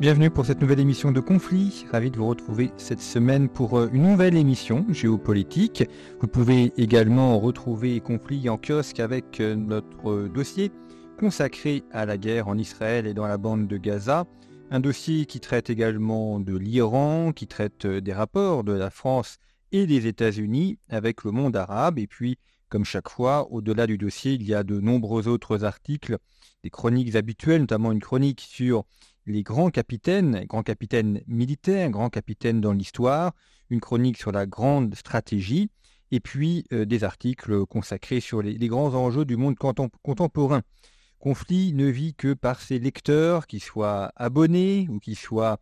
Bienvenue pour cette nouvelle émission de Conflit. Ravi de vous retrouver cette semaine pour euh, une nouvelle émission géopolitique. Vous pouvez également retrouver Conflit en kiosque avec euh, notre dossier consacré à la guerre en Israël et dans la bande de Gaza. Un dossier qui traite également de l'Iran, qui traite euh, des rapports de la France et des États-Unis avec le monde arabe. Et puis, comme chaque fois, au-delà du dossier, il y a de nombreux autres articles, des chroniques habituelles, notamment une chronique sur les grands capitaines, grands capitaines militaires, grands capitaines dans l'histoire, une chronique sur la grande stratégie, et puis euh, des articles consacrés sur les, grands enjeux du monde contemporain. Conflit ne vit que par ses lecteurs, qu'ils soient abonnés ou qu'ils soient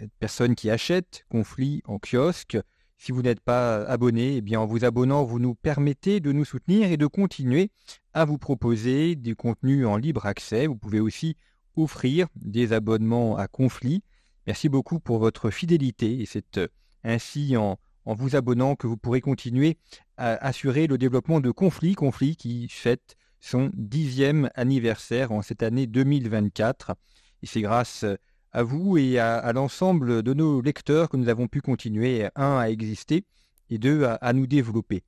euh, personnes qui achètent Conflit en kiosque. Si vous n'êtes pas abonné, eh bien en vous abonnant, vous nous permettez de nous soutenir et de continuer à vous proposer des contenus en libre accès. Vous pouvez aussi offrir des abonnements à Conflit. Merci beaucoup pour votre fidélité et c'est euh, ainsi en, en vous abonnant que vous pourrez continuer à assurer le développement de Conflit, Conflit qui fête son dixième anniversaire en cette année 2024. Et c'est grâce à vous et à, l'ensemble de nos lecteurs que nous avons pu continuer, un, à exister et deux, à, nous développer.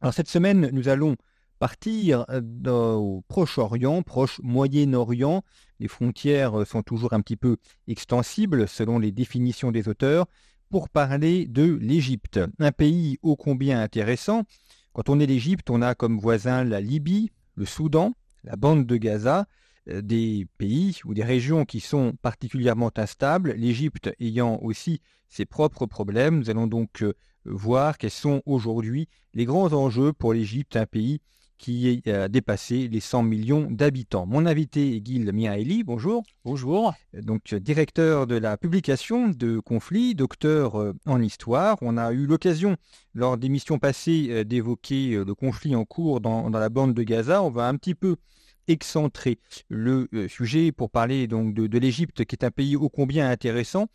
Alors cette semaine, nous allons partir au Proche-Orient, Proche-Moyen-Orient. Les frontières sont toujours un petit peu extensibles selon les définitions des auteurs pour parler de l'Égypte, un pays ô combien intéressant. Quand on est l'Égypte, on a comme voisin la Libye, le Soudan, la bande de Gaza, euh, des pays ou des régions qui sont particulièrement instables, l'Égypte ayant aussi ses propres problèmes. Nous allons donc euh, voir quels sont aujourd'hui les grands enjeux pour l'Égypte, un pays qui a dépassé les 100 millions d'habitants. Mon invité est Gil Miaeli, bonjour. Bonjour. Donc directeur de la publication de Conflits, docteur euh, en histoire. On a eu l'occasion lors d'émissions passées euh, d'évoquer euh, le conflit en cours dans, la bande de Gaza. On va un petit peu excentrer le sujet pour parler donc de, de l'Égypte, qui est un pays ô combien intéressant,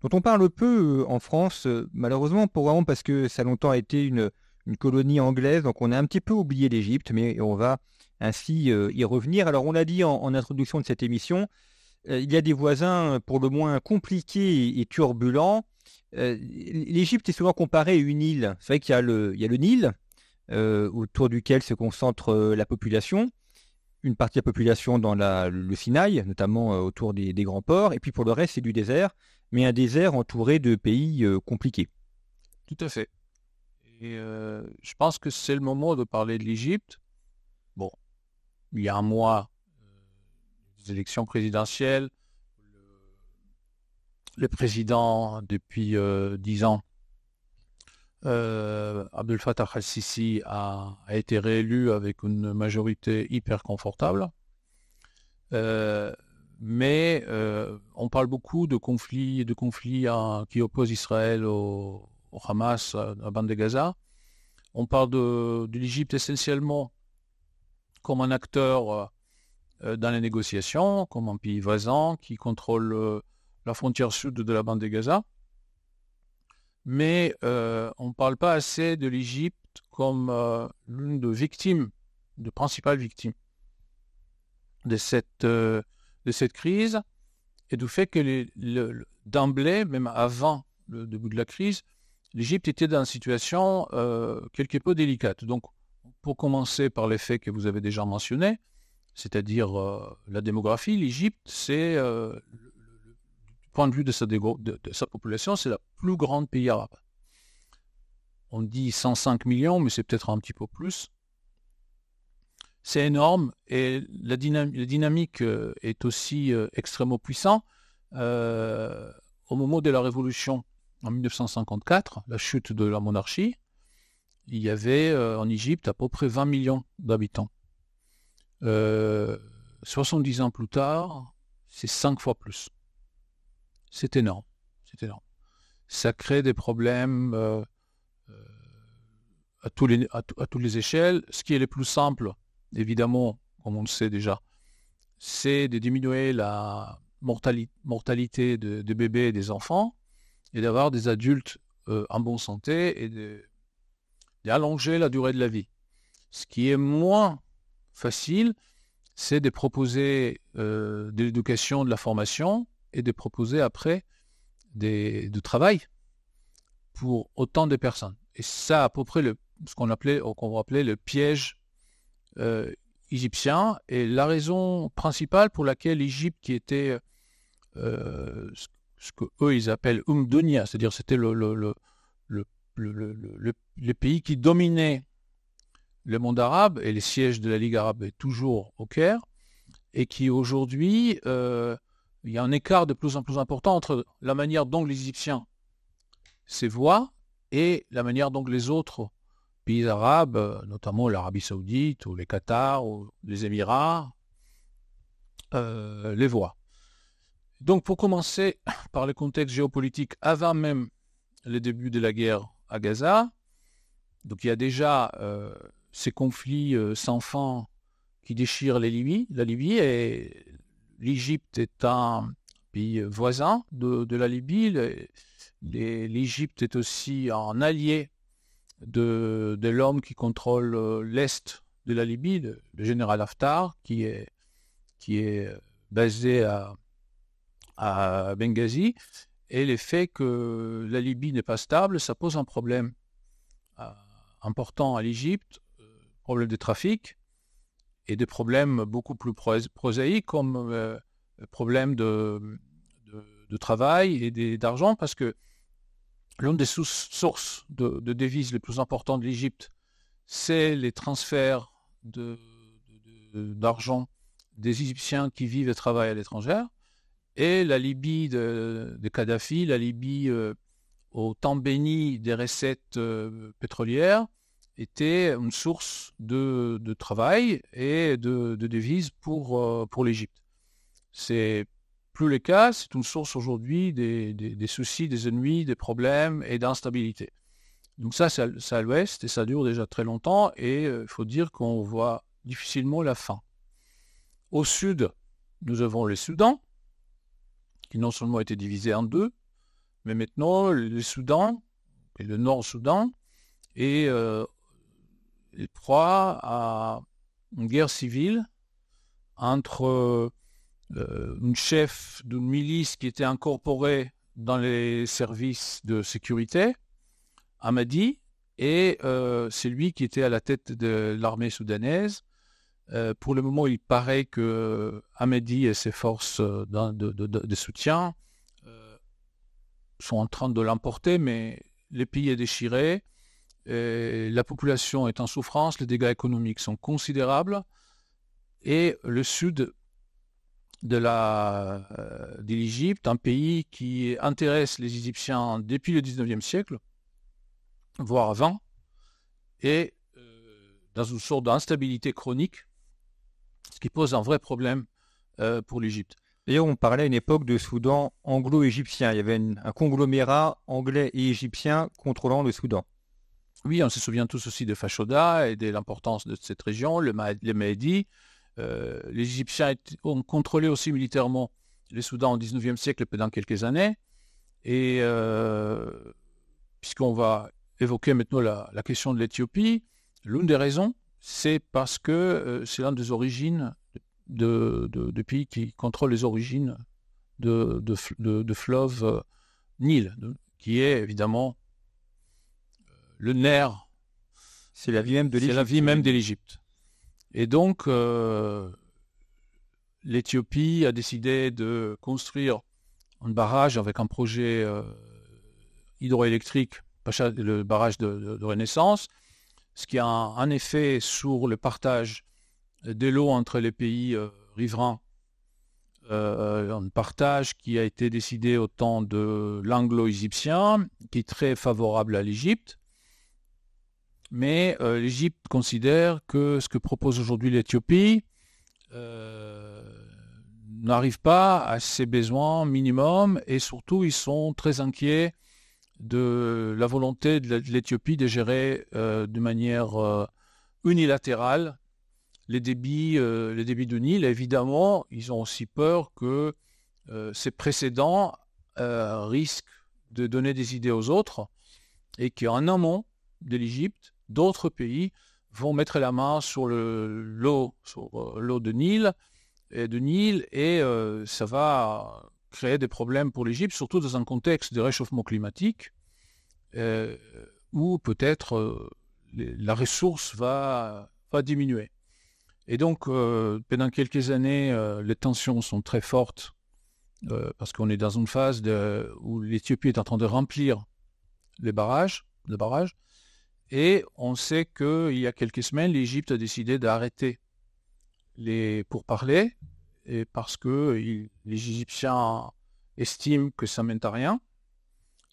dont on parle peu en France, malheureusement, pour parce que ça a longtemps été une une colonie anglaise, donc on a un petit peu oublié l'Égypte, mais on va ainsi euh, y revenir. Alors on a dit en, introduction de cette émission, euh, il y a des voisins pour le moins compliqués et, turbulents. Euh, L'Égypte est souvent comparée à une île. C'est vrai qu'il y, a le, Nil, autour duquel se concentre la population, une partie de la population dans la, le Sinaï, notamment autour des, des, grands ports, et puis pour le reste c'est du désert, mais un désert entouré de pays compliqués. Tout à fait. Et euh, je pense que c'est le moment de parler de l'Égypte. Bon, il y a un mois, euh, des élections présidentielles, le, président, depuis euh, dix ans, Abdel Fattah al-Sisi, a, été réélu avec une majorité hyper confortable. mais on parle beaucoup de conflits, de conflits qui opposent Israël au, au Hamas, la bande de Gaza. On parle de, l'Égypte essentiellement comme un acteur euh, euh, dans les négociations, comme un pays voisin qui contrôle euh, la frontière sud de la bande de Gaza. Mais on ne parle pas assez de l'Égypte comme l'une des victimes, de principales victimes de cette, de cette crise et du fait que d'emblée, même avant le début de la crise, l'Égypte était dans une situation euh, quelque peu délicate. Donc, pour commencer par les faits que vous avez déjà mentionnés, c'est-à-dire euh, la démographie, l'Égypte, c'est, euh, du point de vue de sa, population, c'est le plus grand pays arabe. On dit 105 millions, mais c'est peut-être un petit peu plus. C'est énorme et la, dynamique est aussi extrêmement puissante. au moment de la révolution en 1954, la chute de la monarchie, il y avait euh, en Égypte à peu près 20 millions d'habitants. 70 ans plus tard, c'est cinq fois plus. C'est énorme. C'est énorme. Ça crée des problèmes les, à, toutes les échelles. Ce qui est le plus simple, évidemment, comme on le sait déjà, c'est de diminuer la mortalité de, bébés et des enfants et d'avoir des adultes euh, en bonne santé et d'allonger la durée de la vie. Ce qui est moins facile, c'est de proposer euh, de l'éducation, de la formation et de proposer après des, du travail pour autant de personnes. Et ça, à peu près, le, ce qu'on appelait, qu'on va appeler le piège euh, égyptien. Et la raison principale pour laquelle l'Égypte, qui était ce qu'eux ils appellent Umdunia, c'est-à-dire c'était le, le, le, le, les pays qui dominaient le monde arabe, et les sièges de la Ligue arabe est toujours au Caire, et qui aujourd'hui, euh, il y a un écart de plus en plus important entre la manière dont les Égyptiens se voient et la manière dont les autres pays arabes, notamment l'Arabie saoudite ou les Qatar ou les Émirats, euh, les voient. Donc pour commencer par le contexte géopolitique avant même le début de la guerre à Gaza, donc il y a déjà euh, ces conflits euh, sans fin qui déchirent la Libye, la Libye et l'Égypte est un pays voisin de, la Libye. L'Égypte est aussi un allié de, l'homme qui contrôle euh, l'est de la Libye, le, général Haftar, qui est, qui est basé à, à Benghazi. Et le fait que la Libye n'est pas stable, ça pose un problème euh, important à l'Égypte, euh, problème de trafic et des problèmes beaucoup plus prosaïques comme euh, problème de, travail et d'argent, parce que l'une des sources de, de, devises les plus importantes de l'Égypte, c'est les transferts d'argent des Égyptiens qui vivent et travaillent à l'étranger. Et la Libye de, Kadhafi, la Libye euh, au temps béni des recettes euh, pétrolières, était une source de, travail et de, devises pour, euh, pour l'Égypte. C'est plus le cas, c'est une source aujourd'hui des, des, soucis, des ennuis, des problèmes et d'instabilité. Donc ça, c'est à l'ouest et ça dure déjà très longtemps et il faut dire qu'on voit difficilement la fin. Au sud, nous avons le Soudan, qui non seulement été divisé en deux, mais maintenant le Soudan et le Nord-Soudan est, euh, proie à une guerre civile entre euh, une chef d'une milice qui était incorporée dans les services de sécurité, Amadi, et euh, c'est lui qui était à la tête de l'armée soudanaise euh, pour le moment, il paraît que Hamedi et ses forces euh, de, soutien euh, sont en train de l'emporter, mais le pays est déchiré, la population est en souffrance, les dégâts économiques sont considérables, et le sud de l'Égypte, un pays qui intéresse les Égyptiens depuis le 19e siècle, voire avant, est dans une sorte d'instabilité chronique qui pose un vrai problème euh, pour l'Égypte. D'ailleurs, on parlait à une époque de Soudan anglo-égyptien. Il y avait un conglomérat anglais et égyptien contrôlant le Soudan. Oui, on se souvient tous aussi de Fashoda et de l'importance de cette région, le, les Mahdi. Euh, les Égyptiens ont contrôlé aussi militairement le Soudan au XIXe siècle pendant quelques années. Et euh, puisqu'on va évoquer maintenant la, la question de l'Éthiopie, l'une des raisons, c'est parce que euh, c'est l'un des origines de, pays qui contrôle les origines de, de, fleuve euh, Nil, qui est évidemment euh, le nerf. C'est la vie même de l'Égypte. C'est la vie même de l'Égypte. Et donc, l'Éthiopie a décidé de construire un barrage avec un projet hydroélectrique, le barrage de Renaissance, ce qui a un, effet sur le partage de l'eau entre les pays euh, riverains. Euh, un partage qui a été décidé au temps de l'anglo-égyptien, qui est très favorable à l'Égypte. Mais euh, l'Égypte considère que ce que propose aujourd'hui l'Éthiopie n'arrivent pas à ses besoins minimums et surtout ils sont très inquiets de la volonté de l'Éthiopie de gérer de manière unilatérale les débits, les débits de Nil. Évidemment, ils ont aussi peur que ces précédents risquent de donner des idées aux autres et qu'en amont de l'Égypte, d'autres pays vont mettre la main sur l'eau euh, l'eau de Nil et de Nil et euh, ça va créer des problèmes pour l'Égypte, surtout dans un contexte de réchauffement climatique euh, où peut-être la ressource va, diminuer. Et donc, pendant quelques années, les tensions sont très fortes parce qu'on est dans une phase où l'Éthiopie est en train de remplir les barrages, le barrage. Et on sait qu'il y a quelques semaines, l'Égypte a décidé d'arrêter les pourparlers et parce que les Égyptiens estiment que ça mène à rien.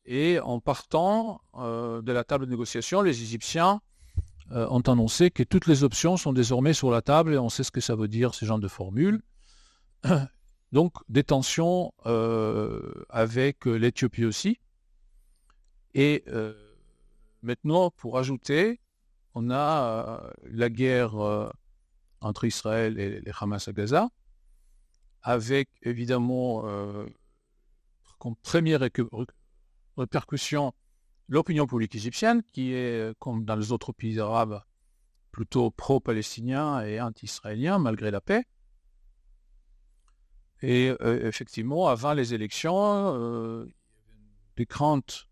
Et en partant euh, de la table de négociation, les Égyptiens euh, ont annoncé que toutes les options sont désormais sur la table et on sait ce que ça veut dire, ce genre de formule. Donc des tensions euh, avec l'Éthiopie aussi. Et Maintenant, pour ajouter, on a la guerre entre Israël et les Hamas à Gaza, avec évidemment euh, comme première répercussion l'opinion publique égyptienne, qui est, comme dans les autres pays arabes, plutôt pro-palestinien et anti-israélien, malgré la paix. Et effectivement, avant les élections, des craintes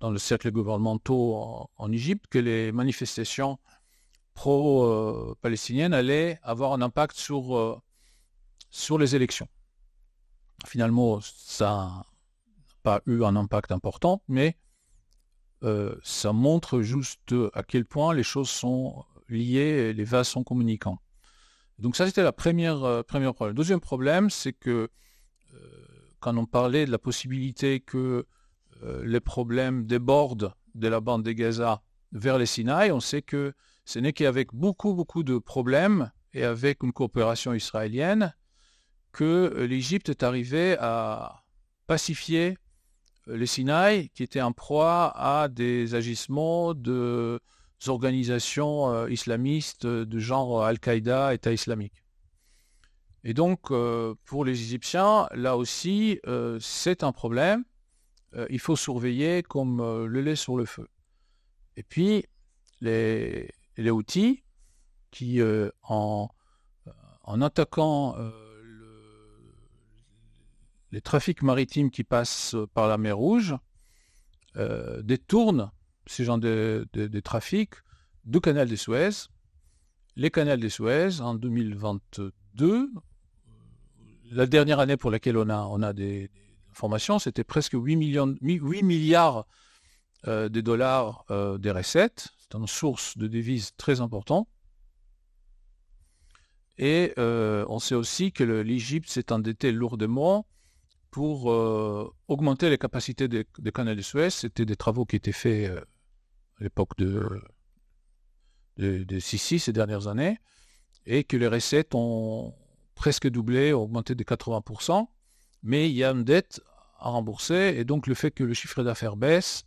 dans le cercle gouvernementaux en, Égypte que les manifestations pro-palestiniennes allaient avoir un impact sur, euh, sur les élections. Finalement, ça n'a pas eu un impact important, mais euh, ça montre juste à quel point les choses sont liées et les vases sont communicants. Donc ça, c'était la première, euh, première problème. Deuxième problème, c'est que quand on parlait de la possibilité que euh, les problèmes débordent de la bande de Gaza vers les Sinaï, on sait que ce n'est qu'avec beaucoup, beaucoup de problèmes et avec une coopération israélienne que l'Égypte est arrivée à pacifier les Sinaï, qui étaient en proie à des agissements de organisations euh, islamistes de genre Al-Qaïda, État islamique. Et donc, euh, pour les Égyptiens, là aussi, c'est un problème. Euh, il faut surveiller comme euh, le lait sur le feu. Et puis, les, les outils qui, euh, en, en, attaquant les trafics maritimes qui passent par la mer Rouge, détournent ces gens de, trafic du canal de Suez. Les canaux de Suez, en 2022, la dernière année pour laquelle on a, des, formation, c'était presque 8, millions, 8 milliards euh, de dollars euh, des recettes. C'est une source de devises très importante. Et euh, on sait aussi que l'Égypte s'est endettée lourdement pour augmenter les capacités des, canaux de Suez. C'était des travaux qui étaient faits à l'époque de, de, de, Sisi ces dernières années, et que les recettes ont presque doublé, augmenté de 80% mais il y a une dette à rembourser, et donc le fait que le chiffre d'affaires baisse,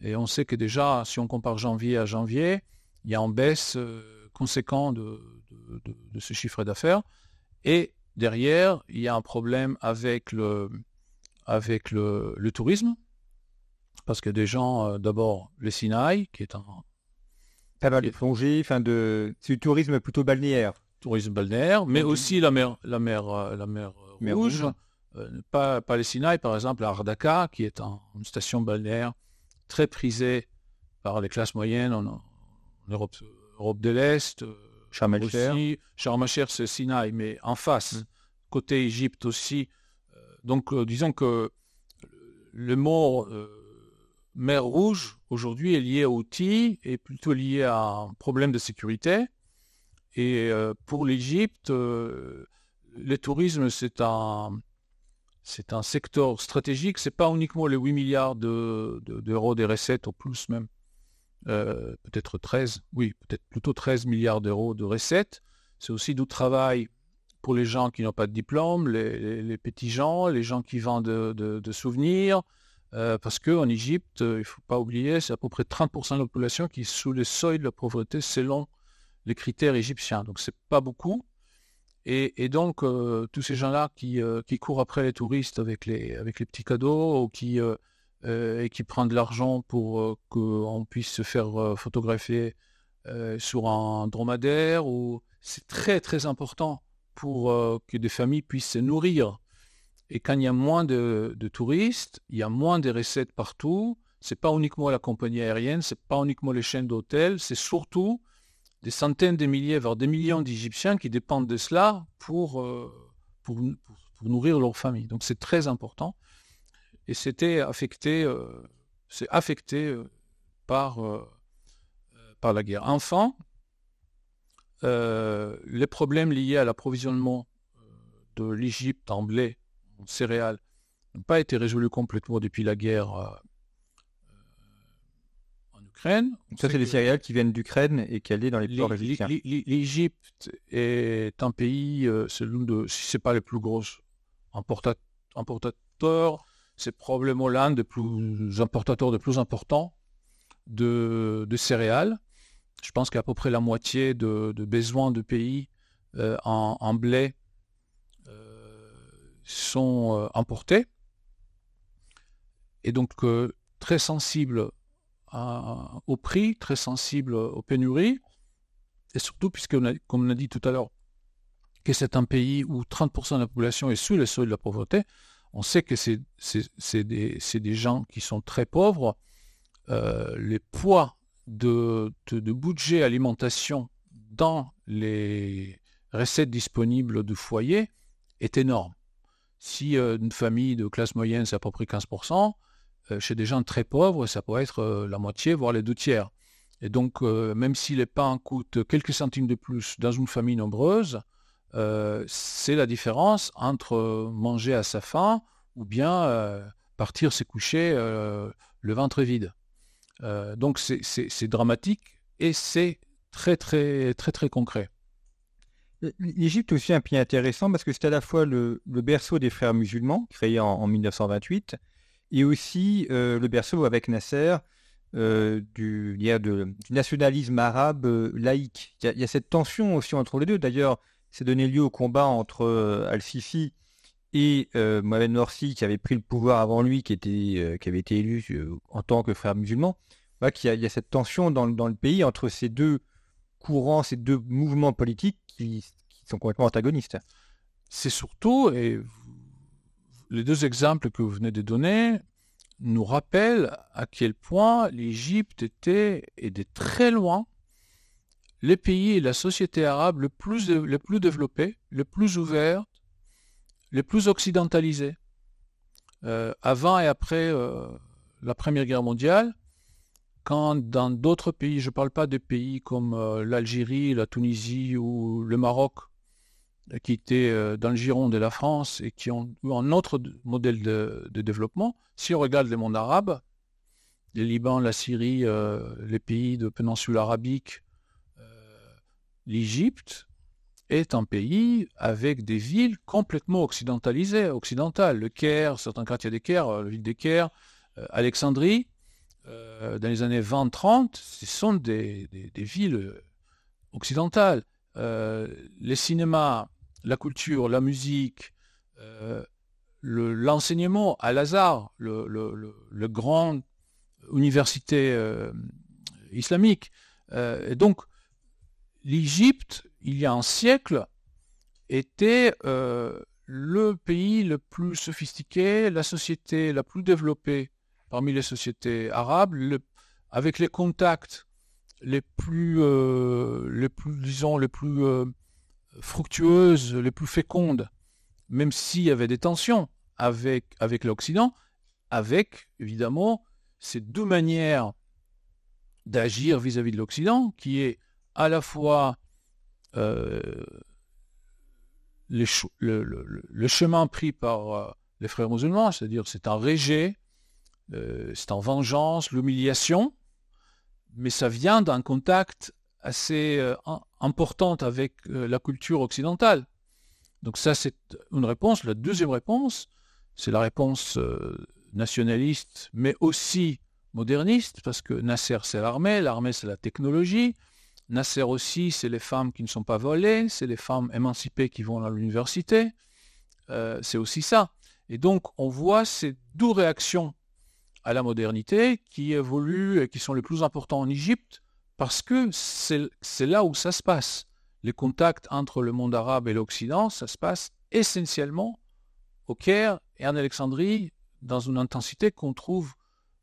et on sait que déjà, si on compare janvier à janvier, il y a une baisse euh, conséquente de, ce chiffre d'affaires, et derrière, il y a un problème avec le, avec le, tourisme, parce que des gens, euh, d'abord, le Sinaï, qui est un... Pas mal de plongée, enfin de... c'est du tourisme plutôt balnéaire. Tourisme balnéaire, mais aussi la mer, la mer, euh, la mer, rouge euh, pas, pas, les Sinaï, par exemple, à Ardaka, qui est une station balnéaire très prisée par les classes moyennes en, Europe, Europe, de l'Est. Euh, Sharm el c'est Sinaï, mais en face, mm. côté Égypte aussi. Euh, donc, disons que le mot mer Rouge, aujourd'hui, est lié au TI et plutôt lié à un problème de sécurité. Et pour l'Égypte, le tourisme, c'est un, c'est un secteur stratégique. C'est pas uniquement les 8 milliards d'euros des recettes, au plus même, euh, peut-être 13, oui, peut-être plutôt 13 milliards d'euros de recettes. c'est aussi du travail pour les gens qui n'ont pas de diplôme, les, petits gens, les gens qui vendent de, souvenirs, euh, parce qu'en Égypte, il ne faut pas oublier, c'est à peu près 30% de la population qui est sous le seuil de la pauvreté selon les critères égyptiens. Donc c'est pas beaucoup. Et, donc euh, tous ces gens-là qui, euh, courent après les touristes avec les petits cadeaux ou qui, et qui prennent de l'argent pour qu'on puisse se faire photographier sur un dromadaire, c'est très très important pour euh, que des familles puissent se nourrir. Et quand il y a moins de, touristes, il y a moins de recettes partout. C'est pas uniquement la compagnie aérienne, c'est pas uniquement les chaînes d'hôtels, c'est surtout des centaines de milliers, voire des millions d'Égyptiens qui dépendent de cela pour, euh, pour, pour, nourrir leur famille. Donc c'est très important. Et c'était affecté, euh, c'est affecté par, par la guerre. Enfin, euh, les problèmes liés à l'approvisionnement euh, de l'Égypte en blé, en céréales, n'ont pas été résolus complètement depuis la guerre euh, en Ukraine. ça, c'est des céréales qui viennent d'Ukraine et qui allaient dans les ports égyptiens. L'Égypte est un pays, c'est l'un de, si ce n'est pas le plus gros importateur, c'est probablement l'un des importateurs de plus importants de, de céréales. Je pense qu'à peu près la moitié de, besoins de pays euh, en, blé euh, sont euh, importés. Et donc très sensible au prix, très sensible aux pénuries. Et surtout, puisque, comme on a dit tout à l'heure, que c'est un pays où 30% de la population est sous le seuil de la pauvreté, on sait que c'est des, des, gens qui sont très pauvres. les poids de, budget alimentation dans les recettes disponibles du foyer est énorme. Si euh, une famille de classe moyenne, c'est à peu près 15%, euh, chez des gens très pauvres, ça peut être euh, la moitié, voire les deux tiers. Et donc, même si les pains coûtent quelques centimes de plus dans une famille nombreuse, c'est la différence entre manger à sa faim ou bien partir se coucher le ventre vide. Euh, donc c'est dramatique et c'est très très très très concret. L'Égypte aussi un pays intéressant parce que c'est à la fois le, berceau des frères musulmans, créé en, 1928, et aussi euh, le berceau avec Nasser euh, du, nationalisme arabe laïque. Il y, a, cette tension aussi entre les deux. D'ailleurs, c'est donné lieu au combat entre Al-Sisi et Mohamed Morsi, qui avait pris le pouvoir avant lui, qui, était, qui avait été élu en tant que frère musulman qu'il y, a cette tension dans, le pays entre ces deux courants, ces deux mouvements politiques qui, sont complètement antagonistes. C'est surtout, et les deux exemples que vous venez de donner nous rappellent à quel point l'Égypte était, et de très loin, les pays et la société arabe le plus, le plus développés, le plus ouverts, les plus occidentalisés. Euh, avant et après euh, la Première Guerre mondiale, quand dans d'autres pays, je ne parle pas de pays comme euh, l'Algérie, la Tunisie ou le Maroc, qui étaient dans le giron de la France et qui ont eu un autre modèle de, développement, si on regarde le monde arabe, le Liban, la Syrie, les pays de péninsule arabique, l'Égypte est un pays avec des villes complètement occidentalisées, occidentales. Le Caire, certains quartiers des Caire, la ville des Caire, Alexandrie, euh, dans les années 20-30, ce sont des, villes occidentales. Euh, les cinémas, la culture, la musique, euh, l'enseignement à Lazare, le, le, grand université islamique. et donc, l'Égypte, il y a un siècle, était le pays le plus sophistiqué, la société la plus développée parmi les sociétés arabes, avec les contacts les plus, euh, les plus disons, les plus euh, fructueuses, les plus fécondes, même s'il y avait des tensions avec, avec l'Occident, avec évidemment ces deux manières d'agir vis-à-vis de l'Occident, qui est à la fois euh, le, chemin pris par les frères musulmans, c'est-à-dire c'est un rejet euh, c'est en vengeance, l'humiliation, mais ça vient d'un contact assez importante avec la culture occidentale. Donc ça, c'est une réponse. La deuxième réponse, c'est la réponse nationaliste, mais aussi moderniste, parce que Nasser, c'est l'armée, l'armée, c'est la technologie. Nasser aussi, c'est les femmes qui ne sont pas volées, c'est les femmes émancipées qui vont à l'université. Euh, c'est aussi ça. Et donc, on voit ces deux réactions à la modernité qui évoluent et qui sont les plus importants en Égypte, parce que c'est là où ça se passe. Les contacts entre le monde arabe et l'Occident, ça se passe essentiellement au Caire et en Alexandrie, dans une intensité qu'on trouve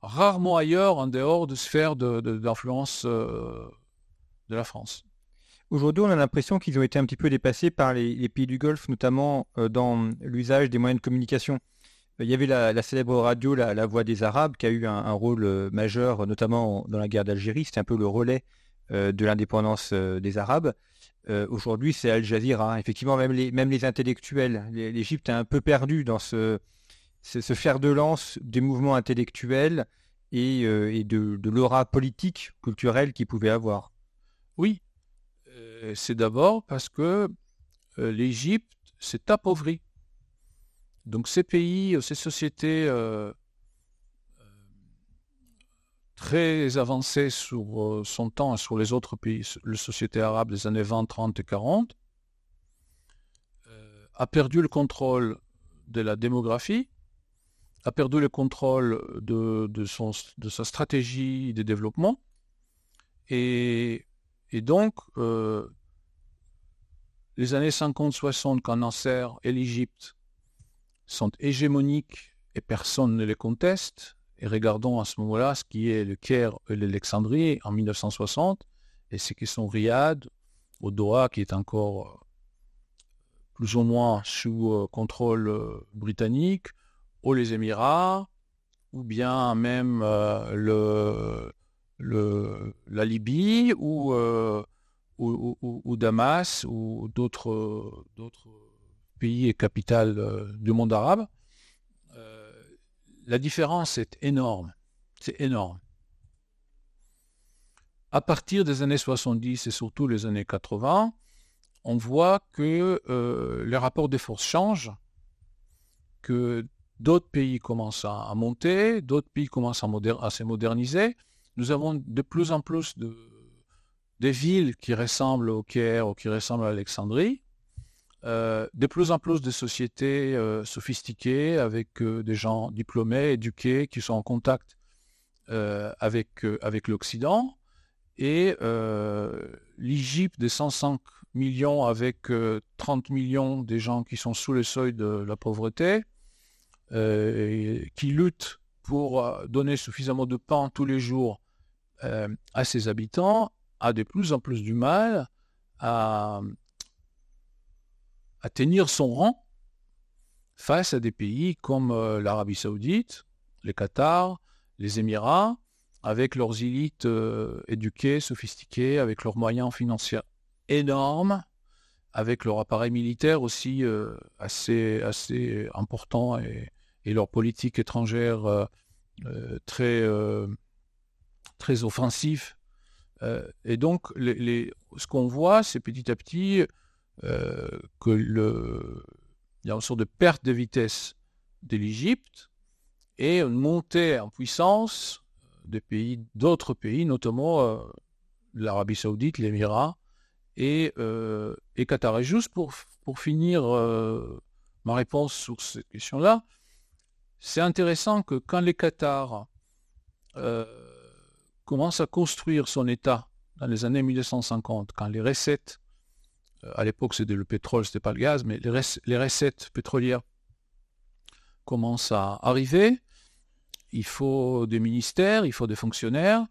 rarement ailleurs en dehors de sphères d'influence euh, de la France. Aujourd'hui, on a l'impression qu'ils ont été un petit peu dépassés par les, pays du Golfe, notamment euh, dans l'usage des moyens de communication. Il y avait la, célèbre radio la, Voix des Arabes qui a eu un, rôle euh, majeur, notamment dans la guerre d'Algérie. C'était un peu le relais de l'indépendance des Arabes. Aujourd'hui, c'est Al Jazeera. Effectivement, même les, intellectuels. L'Égypte est un peu perdu dans ce, ce fer de lance des mouvements intellectuels et, et de, de l'aura politique, culturelle qu'ils pouvaient avoir. Oui, euh, c'est d'abord parce que euh, l'Égypte s'est appauvrie. Donc ces pays, euh, ces sociétés très avancées sur son temps et sur les autres pays, les sociétés arabes des années 20, 30 et 40, a perdu le contrôle de la démographie, a perdu le contrôle de, de sa stratégie de développement, et et donc, euh, les années 50-60, quand Nasser et l'Égypte sont hégémoniques et personne ne les conteste, et regardons à ce moment-là ce qui est le Caire et l'Alexandrie en 1960, et ce qui sont Riyad, au Doha, qui est encore euh, plus ou moins sous euh, contrôle britannique, ou les Émirats, ou bien même le, la Libye ou, euh, ou, Damas ou d'autres pays et capitales euh, du monde arabe, euh, la différence est énorme. C'est énorme. À partir des années 70 et surtout les années 80, on voit que les rapports des forces changent, que d'autres pays commencent à, monter, d'autres pays commencent à se moderniser, nous avons de plus en plus de, des villes qui ressemblent au Caire ou qui ressemblent à Alexandrie, euh, de plus en plus de sociétés euh, sophistiquées avec euh, des gens diplômés, éduqués, qui sont en contact avec, avec l'Occident. Et l'Égypte de 105 millions avec 30 millions des gens qui sont sous le seuil de la pauvreté, qui luttent pour donner suffisamment de pain tous les jours euh, à ses habitants a de plus en plus du mal à, tenir son rang face à des pays comme euh, l'Arabie saoudite, les Qatar, les Émirats, avec leurs élites euh, éduquées, sophistiquées, avec leurs moyens financiers énormes, avec leur appareil militaire aussi assez, assez important et, leur politique étrangère très très offensif. Euh, et donc, les, ce qu'on voit, c'est petit à petit euh, que le, il y a une sorte de perte de vitesse de l'Égypte et une montée en puissance des pays, d'autres pays, notamment euh, l'Arabie Saoudite, l'Émirat et, et Qatar. Et juste pour, pour finir ma réponse sur cette question-là, c'est intéressant que quand les Qatars commence à construire son État dans les années 1950, quand les recettes, euh, à l'époque c'était le pétrole, c'était pas le gaz, mais les, recettes pétrolières commencent à arriver, il faut des ministères, il faut des fonctionnaires,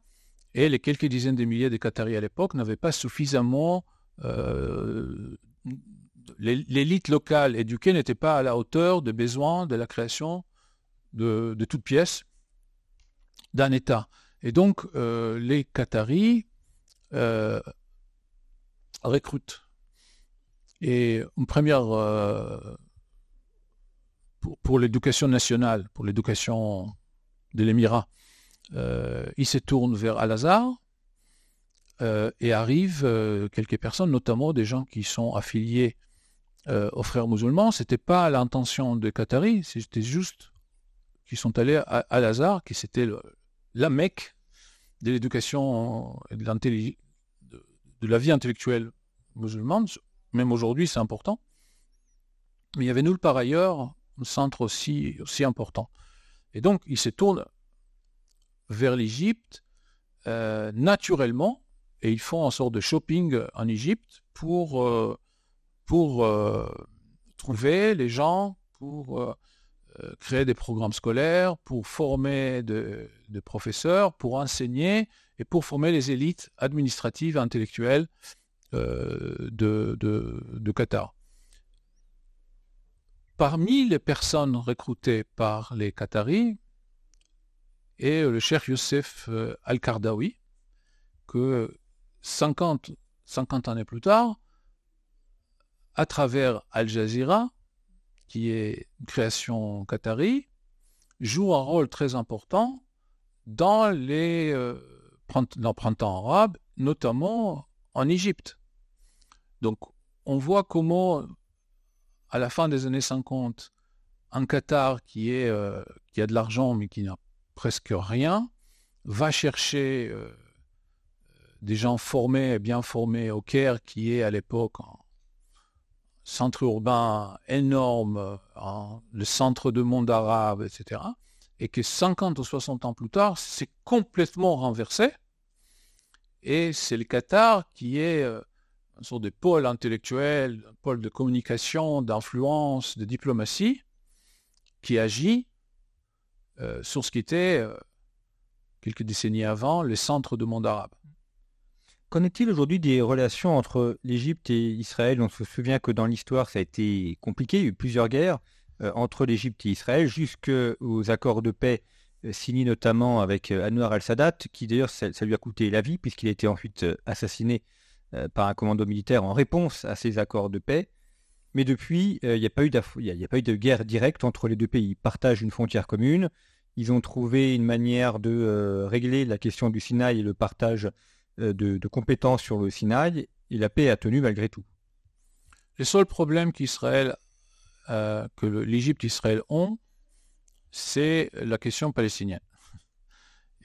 et les quelques dizaines de milliers de Qataris à l'époque n'avaient pas suffisamment... Euh, l'élite locale éduquée n'était pas à la hauteur des besoins de la création de, de toutes pièces d'un État. Et donc, euh, les Qataris euh, recrutent. Et une première, euh, pour, l'éducation nationale, pour l'éducation de l'Émirat, ils se tournent vers Al-Azhar. et arrivent quelques personnes, notamment des gens qui sont affiliés aux frères musulmans. Ce n'était pas l'intention des Qataris, c'était juste qu'ils sont allés à Al-Azhar, qui c'était la Mecque de l'éducation et de, de, la vie intellectuelle musulmane. Même aujourd'hui, c'est important. Mais il y avait nulle part ailleurs un centre aussi, important. Et donc, ils se tournent vers l'Égypte euh, naturellement et ils font en sorte de shopping en Égypte pour, euh, pour euh, trouver les gens, pour créer des programmes scolaires, pour former des de professeurs, pour enseigner et pour former les élites administratives et intellectuelles de, de, de Qatar. Parmi les personnes recrutées par les Qataris est le cher Youssef euh, Al-Kardawi, que 50, 50 années plus tard, à travers Al Jazeera, qui est une création qatari, joue un rôle très important dans les euh, printemps arabes, notamment en Égypte. Donc on voit comment à la fin des années 50, un Qatar euh, qui a de l'argent mais qui n'a presque rien, va chercher euh, des gens formés, bien formés au Caire, qui est à l'époque un centre urbain énorme, le centre du monde arabe, etc. Et que 50 ou 60 ans plus tard, c'est complètement renversé. Et c'est le Qatar qui est euh, un sorte de pôle un pôle de communication, d'influence, de diplomatie, qui agit euh, sur ce qui était, euh, quelques décennies avant, le centre du monde arabe. Qu'en est-il aujourd'hui des relations entre l'Égypte et Israël? On se souvient que dans l'histoire, ça a été compliqué, il y a eu plusieurs guerres entre l'Égypte et Israël, jusqu'aux accords de paix signés notamment avec Anwar al-Sadat, qui d'ailleurs, ça, lui a coûté la vie, puisqu'il a été ensuite assassiné euh, par un commando militaire en réponse à ces accords de paix. Mais depuis, euh, il n'y a, pas eu de guerre directe entre les deux pays. Ils partagent une frontière commune. Ils ont trouvé une manière de euh, régler la question du Sinaï et le partage de, compétences sur le Sinaï. Et la paix a tenu malgré tout. Les seuls problèmes qu'Israël, que l'Égypte et Israël ont, c'est la question palestinienne.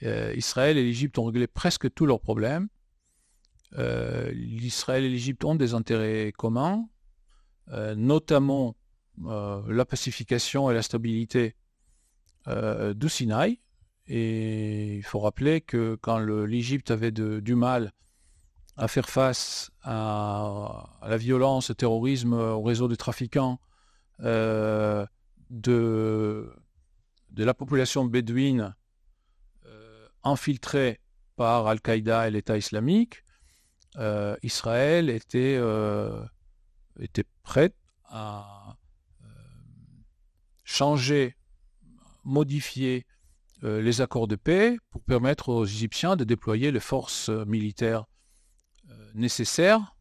Israël et l'Égypte ont réglé presque tous leurs problèmes. Euh, L'Israël et l'Égypte ont des intérêts communs, euh, notamment euh, la pacification et la stabilité du Sinaï. Et il faut rappeler que quand l'Égypte avait du mal à faire face à, la violence, au terrorisme, au réseau de trafiquants, de, de, la population bédouine infiltrée par Al-Qaïda et l'État islamique, euh, Israël était, euh, était à euh, changer, modifier les accords de paix pour permettre aux Égyptiens de déployer les forces militaires nécessaires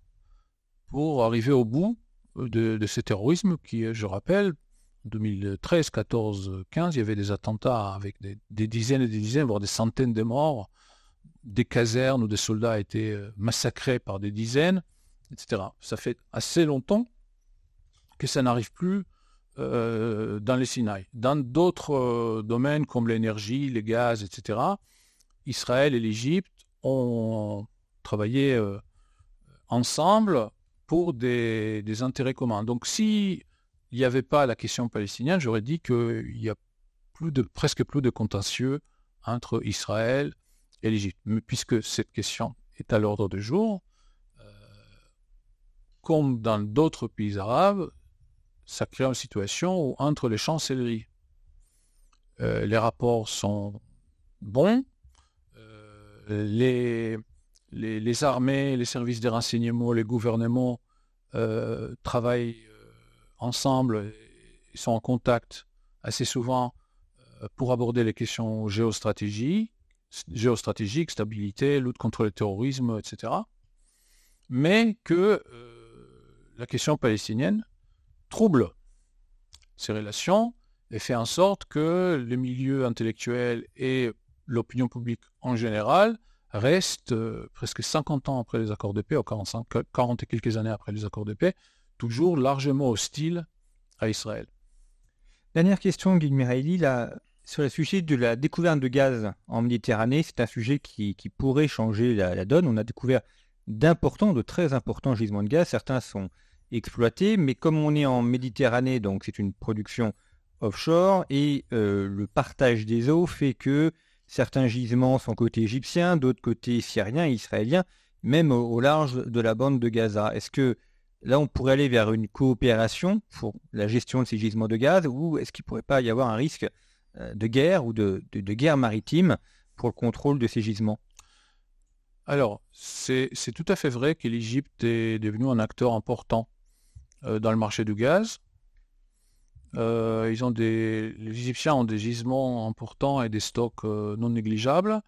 pour arriver au bout de, ce terrorisme qui, je rappelle, 2013, 14, 15, il y avait des attentats avec des, dizaines et des dizaines, voire des centaines de morts des casernes où des soldats étaient euh, massacrés par des dizaines, etc. Ça fait assez longtemps que ça n'arrive plus euh, dans les Sinaï. Dans d'autres euh, domaines comme l'énergie, les gaz, etc., Israël et l'Égypte ont travaillé ensemble pour des, intérêts communs. Donc si il n'y avait pas la question palestinienne, j'aurais dit qu'il y a presque plus de contentieux entre Israël et l'Égypte. Mais puisque cette question est à l'ordre du jour, euh, comme dans d'autres pays arabes, ça crée une situation où entre les chancelleries, euh, les rapports sont bons, euh, les, les, armées, les services de renseignement, les gouvernements travaillent ensemble, ils sont en contact assez souvent pour aborder les questions géostratégiques géostratégique, stabilité, lutte contre le terrorisme, etc. Mais que euh, la question palestinienne trouble ces relations et fait en sorte que le milieu intellectuel et l'opinion publique en général reste, presque 50 ans après les accords de paix, ou 45, 40 et quelques années après les accords de paix, toujours largement hostile à Israël. Dernière question, Guy là, sur le sujet de la découverte de gaz en Méditerranée, c'est un sujet qui, pourrait changer la, donne. On a découvert d'importants, de très importants gisements de gaz. Certains sont exploités, mais comme on est en Méditerranée, donc c'est une production offshore, et euh, le partage des eaux fait que certains gisements sont côté égyptien, d'autres côté syrien israélien, même au large de la bande de Gaza. Est-ce que là, on pourrait aller vers une coopération pour la gestion de ces gisements de gaz ou est-ce qu'il ne pourrait pas y avoir un risque euh, de guerre ou de, guerre maritime pour le contrôle de ces gisements? Alors, c'est tout à fait vrai que l'Égypte est devenue un acteur important euh, dans le marché du gaz. Euh, ils ont des, les Égyptiens ont des gisements importants et des stocks non négligeables.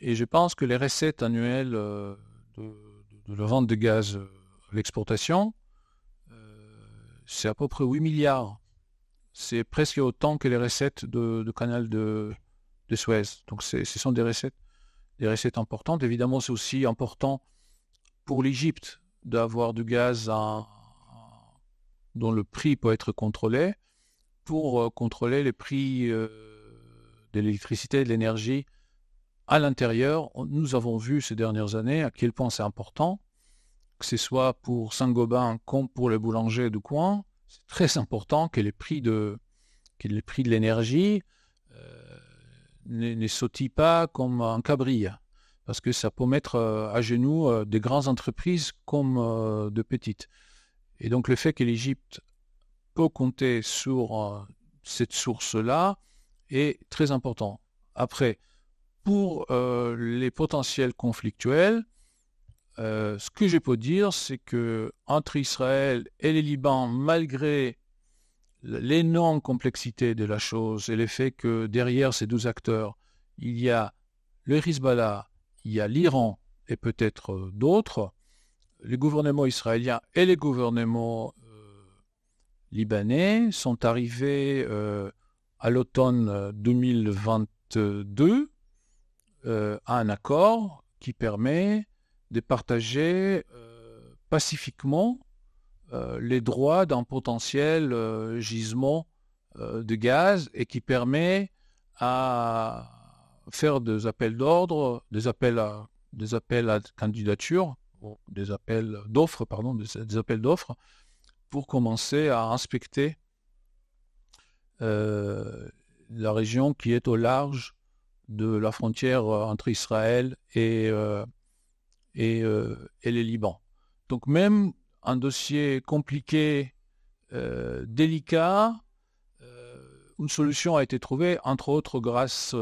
Et je pense que les recettes annuelles de, de, la vente de gaz l'exportation, euh, c'est à peu près 8 milliards. C'est presque autant que les recettes de, canal de, Suez. Donc ce sont des recettes, des recettes importantes. Évidemment, c'est aussi important pour l'Égypte d'avoir du gaz dont le prix peut être contrôlé pour euh, contrôler les prix euh, de l'électricité de l'énergie à l'intérieur. Nous avons vu ces dernières années à quel point c'est important que ce soit pour Saint-Gobain comme pour le boulanger du coin, c'est très important que les prix de, que les prix de l'énergie euh, ne, ne, sautillent pas comme un cabri, parce que ça peut mettre à genoux des grandes entreprises comme de petites. Et donc le fait que l'Égypte peut compter sur cette source-là est très important. Après, pour les potentiels conflictuels, euh, ce que je peux dire, c'est que entre Israël et les Liban, malgré l'énorme complexité de la chose et le fait que derrière ces deux acteurs, il y a le Hezbollah, il y a l'Iran et peut-être euh, d'autres, les gouvernements israéliens et les gouvernements euh, libanais sont arrivés à l'automne 2022 à un accord qui permet de partager euh, pacifiquement euh, les droits d'un potentiel euh, gisement de gaz et qui permet à faire des appels d'ordre, des appels à des appels à candidature, des appels d'offres, pardon, des, appels d'offres, pour commencer à inspecter la région qui est au large de la frontière entre Israël et, euh, et, les Liban. Donc même un dossier compliqué, euh, délicat, euh, une solution a été trouvée, entre autres grâce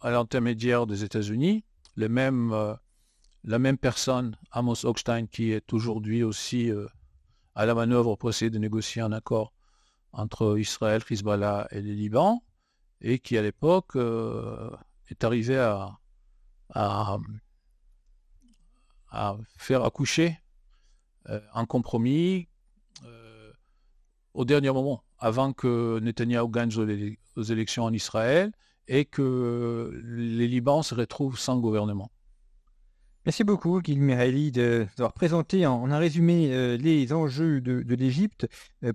à l'intermédiaire des États-Unis, la même personne, Amos Hochstein, qui est aujourd'hui aussi à la manœuvre pour essayer de négocier un accord entre Israël, Hezbollah et les Liban, et qui à l'époque est arrivé à, à faire accoucher euh, un compromis euh, au dernier moment, avant que Netanyahu gagne aux, élections en Israël et que les Libans se retrouvent sans gouvernement. Merci beaucoup, Gil Mirelli, d'avoir présenté en, un résumé euh, les enjeux de, l'Égypte.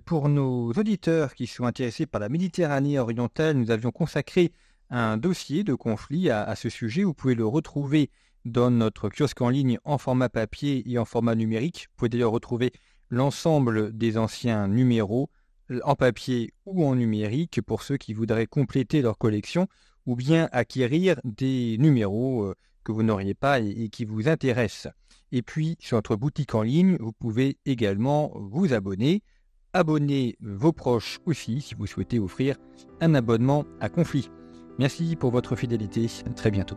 pour nos auditeurs qui sont intéressés par la Méditerranée orientale, nous avions consacré un dossier de conflit à, ce sujet. Vous pouvez le retrouver dans notre kiosque en ligne en format papier et en format numérique. Vous pouvez d'ailleurs retrouver l'ensemble des anciens numéros euh, en papier ou en numérique pour ceux qui voudraient compléter leur collection ou bien acquérir des numéros euh, que vous n'auriez pas et, qui vous intéressent. Et puis sur notre boutique en ligne, vous pouvez également vous abonner. Abonnez vos proches aussi si vous souhaitez offrir un abonnement à conflit. Merci pour votre fidélité. Très bientôt.